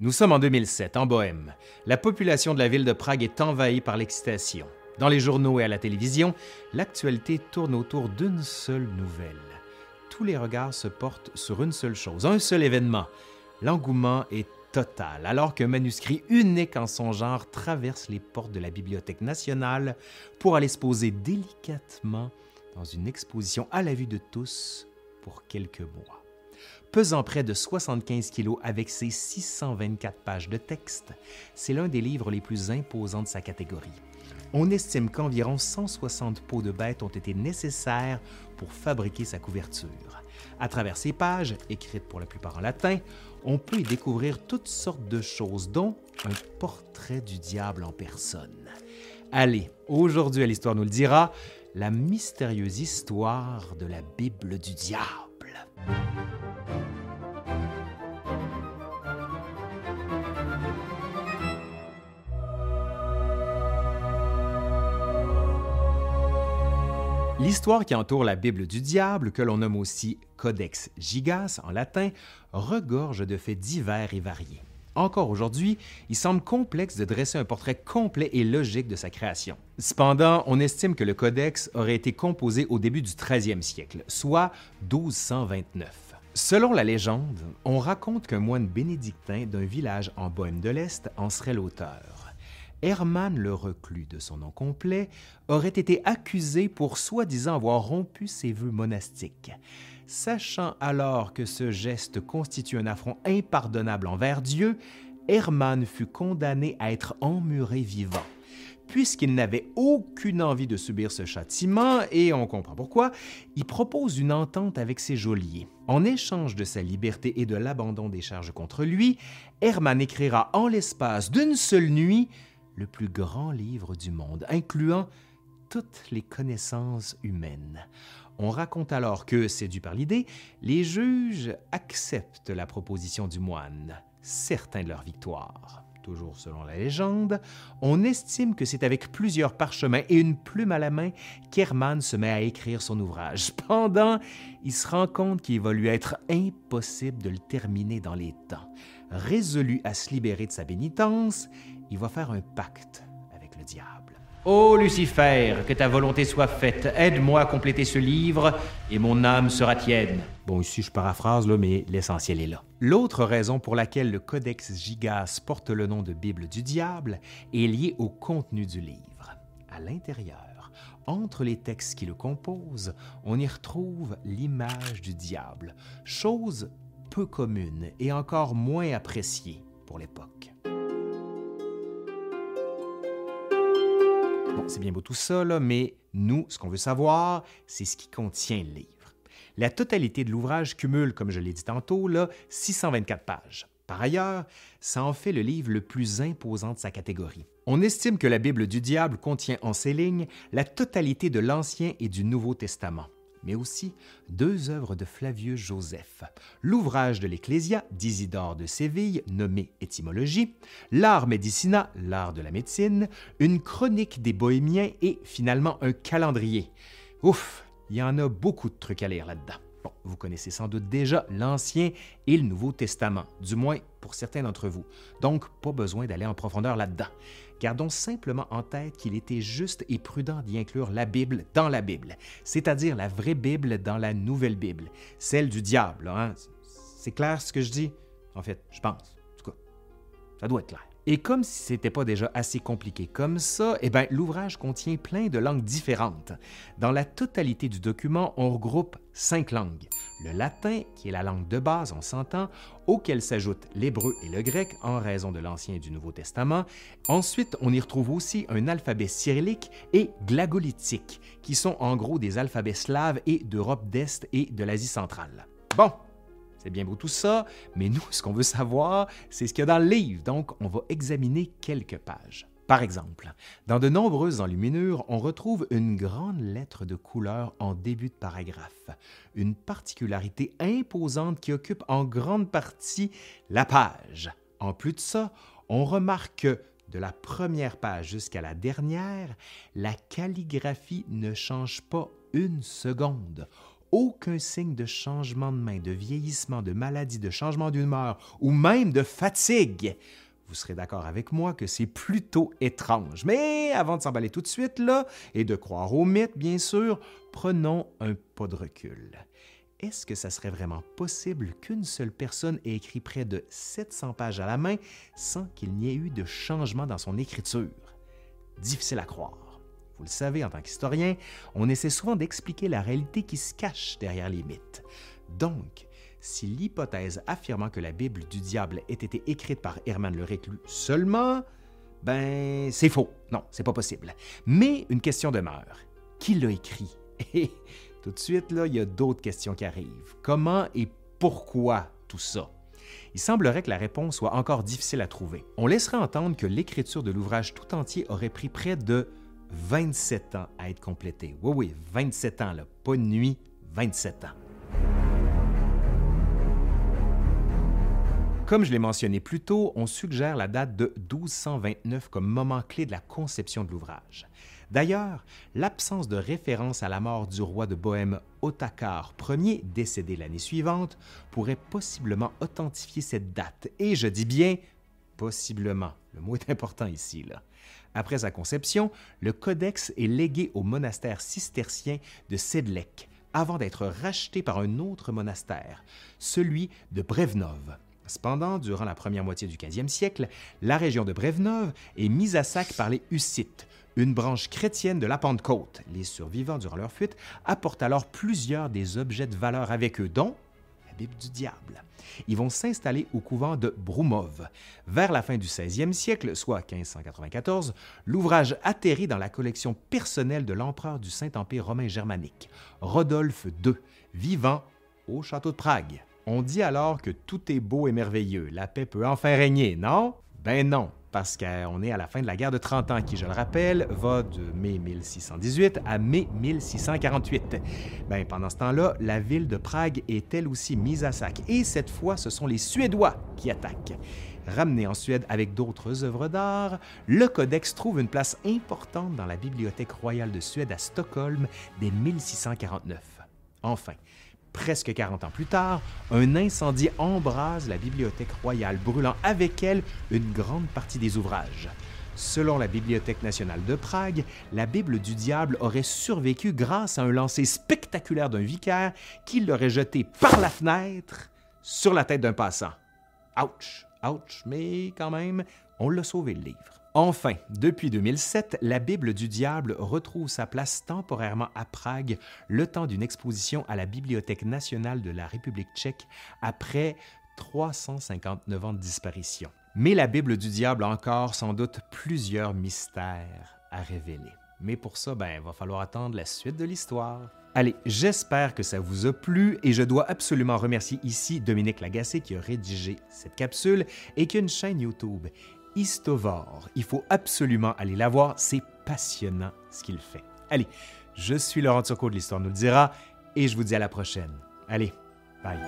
Nous sommes en 2007, en Bohême. La population de la ville de Prague est envahie par l'excitation. Dans les journaux et à la télévision, l'actualité tourne autour d'une seule nouvelle. Tous les regards se portent sur une seule chose, un seul événement. L'engouement est total, alors qu'un manuscrit unique en son genre traverse les portes de la Bibliothèque nationale pour aller se poser délicatement dans une exposition à la vue de tous pour quelques mois pesant près de 75 kilos avec ses 624 pages de texte, c'est l'un des livres les plus imposants de sa catégorie. On estime qu'environ 160 peaux de bêtes ont été nécessaires pour fabriquer sa couverture. À travers ces pages, écrites pour la plupart en latin, on peut y découvrir toutes sortes de choses, dont un portrait du diable en personne. Allez, aujourd'hui à l'Histoire nous le dira, la mystérieuse histoire de la Bible du diable. L'histoire qui entoure la Bible du diable, que l'on nomme aussi Codex Gigas en latin, regorge de faits divers et variés. Encore aujourd'hui, il semble complexe de dresser un portrait complet et logique de sa création. Cependant, on estime que le codex aurait été composé au début du 13e siècle, soit 1229. Selon la légende, on raconte qu'un moine bénédictin d'un village en Bohême de l'Est en serait l'auteur. Hermann le Reclus, de son nom complet, aurait été accusé pour soi-disant avoir rompu ses vœux monastiques. Sachant alors que ce geste constitue un affront impardonnable envers Dieu, Hermann fut condamné à être emmuré vivant. Puisqu'il n'avait aucune envie de subir ce châtiment, et on comprend pourquoi, il propose une entente avec ses geôliers. En échange de sa liberté et de l'abandon des charges contre lui, Hermann écrira en l'espace d'une seule nuit le plus grand livre du monde, incluant toutes les connaissances humaines. On raconte alors que, séduits par l'idée, les juges acceptent la proposition du moine, certains de leur victoire. Toujours selon la légende, on estime que c'est avec plusieurs parchemins et une plume à la main qu'Hermann se met à écrire son ouvrage. Cependant, il se rend compte qu'il va lui être impossible de le terminer dans les temps. Résolu à se libérer de sa pénitence, il va faire un pacte avec le diable. Ô Lucifer, que ta volonté soit faite, aide-moi à compléter ce livre et mon âme sera tienne. Bon, ici je paraphrase, là, mais l'essentiel est là. L'autre raison pour laquelle le Codex Gigas porte le nom de Bible du diable est liée au contenu du livre. À l'intérieur, entre les textes qui le composent, on y retrouve l'image du diable, chose peu commune et encore moins appréciée pour l'époque. C'est bien beau tout ça, mais nous, ce qu'on veut savoir, c'est ce qui contient le livre. La totalité de l'ouvrage cumule, comme je l'ai dit tantôt, là, 624 pages. Par ailleurs, ça en fait le livre le plus imposant de sa catégorie. On estime que la Bible du diable contient en ses lignes la totalité de l'Ancien et du Nouveau Testament mais aussi deux œuvres de Flavius Joseph, l'ouvrage de l'Ecclésia d'Isidore de Séville, nommé Étymologie, l'art médicina, l'art de la médecine, une chronique des Bohémiens et finalement un calendrier. Ouf, il y en a beaucoup de trucs à lire là-dedans. Bon, vous connaissez sans doute déjà l'Ancien et le Nouveau Testament, du moins pour certains d'entre vous, donc pas besoin d'aller en profondeur là-dedans. Gardons simplement en tête qu'il était juste et prudent d'y inclure la Bible dans la Bible, c'est-à-dire la vraie Bible dans la nouvelle Bible, celle du diable. Hein? C'est clair ce que je dis? En fait, je pense. En tout cas, ça doit être clair. Et comme si ce n'était pas déjà assez compliqué comme ça, eh bien, l'ouvrage contient plein de langues différentes. Dans la totalité du document, on regroupe cinq langues. Le latin, qui est la langue de base, on s'entend, auquel s'ajoutent l'hébreu et le grec en raison de l'Ancien et du Nouveau Testament. Ensuite, on y retrouve aussi un alphabet cyrillique et glagolitique, qui sont en gros des alphabets slaves et d'Europe d'Est et de l'Asie centrale. Bon, c'est bien beau tout ça, mais nous, ce qu'on veut savoir, c'est ce qu'il y a dans le livre, donc on va examiner quelques pages. Par exemple, dans de nombreuses enluminures, on retrouve une grande lettre de couleur en début de paragraphe, une particularité imposante qui occupe en grande partie la page. En plus de ça, on remarque que de la première page jusqu'à la dernière, la calligraphie ne change pas une seconde aucun signe de changement de main, de vieillissement, de maladie, de changement d'humeur ou même de fatigue. Vous serez d'accord avec moi que c'est plutôt étrange. Mais avant de s'emballer tout de suite là et de croire au mythe, bien sûr, prenons un pas de recul. Est-ce que ça serait vraiment possible qu'une seule personne ait écrit près de 700 pages à la main sans qu'il n'y ait eu de changement dans son écriture? Difficile à croire. Vous le savez, en tant qu'historien, on essaie souvent d'expliquer la réalité qui se cache derrière les mythes. Donc, si l'hypothèse affirmant que la Bible du diable ait été écrite par Hermann le Réclus seulement, ben, c'est faux. Non, c'est pas possible. Mais une question demeure. Qui l'a écrit? Et tout de suite, là, il y a d'autres questions qui arrivent. Comment et pourquoi tout ça? Il semblerait que la réponse soit encore difficile à trouver. On laisserait entendre que l'écriture de l'ouvrage tout entier aurait pris près de 27 ans à être complété. Oui, oui, 27 ans, là. pas de nuit, 27 ans. Comme je l'ai mentionné plus tôt, on suggère la date de 1229 comme moment clé de la conception de l'ouvrage. D'ailleurs, l'absence de référence à la mort du roi de Bohême Otakar Ier, décédé l'année suivante, pourrait possiblement authentifier cette date. Et je dis bien possiblement. Le mot est important ici. Là. Après sa conception, le codex est légué au monastère cistercien de Sedlec avant d'être racheté par un autre monastère, celui de Brevnov. Cependant, durant la première moitié du 15e siècle, la région de Brevnov est mise à sac par les Hussites, une branche chrétienne de la Pentecôte. Les survivants durant leur fuite apportent alors plusieurs des objets de valeur avec eux, dont Bible du diable. Ils vont s'installer au couvent de Broumov. Vers la fin du 16e siècle, soit 1594, l'ouvrage atterrit dans la collection personnelle de l'empereur du Saint-Empire romain germanique, Rodolphe II, vivant au château de Prague. On dit alors que tout est beau et merveilleux, la paix peut enfin régner, non? Ben non, parce qu'on est à la fin de la guerre de 30 ans, qui, je le rappelle, va de mai 1618 à mai 1648. Ben, pendant ce temps-là, la ville de Prague est elle aussi mise à sac, et cette fois, ce sont les Suédois qui attaquent. Ramené en Suède avec d'autres œuvres d'art, le codex trouve une place importante dans la Bibliothèque royale de Suède à Stockholm dès 1649. Enfin, Presque 40 ans plus tard, un incendie embrase la bibliothèque royale, brûlant avec elle une grande partie des ouvrages. Selon la Bibliothèque nationale de Prague, la Bible du diable aurait survécu grâce à un lancer spectaculaire d'un vicaire qui l'aurait jeté par la fenêtre sur la tête d'un passant. Ouch, ouch, mais quand même, on l'a sauvé le livre. Enfin, depuis 2007, la Bible du diable retrouve sa place temporairement à Prague le temps d'une exposition à la Bibliothèque nationale de la République tchèque après 359 ans de disparition. Mais la Bible du diable a encore sans doute plusieurs mystères à révéler. Mais pour ça, ben, il va falloir attendre la suite de l'histoire. Allez, j'espère que ça vous a plu et je dois absolument remercier ici Dominique Lagacé qui a rédigé cette capsule et qui a une chaîne YouTube. Istovor. Il faut absolument aller la voir, c'est passionnant ce qu'il fait. Allez, je suis Laurent Turcot de l'Histoire nous le dira et je vous dis à la prochaine. Allez, bye.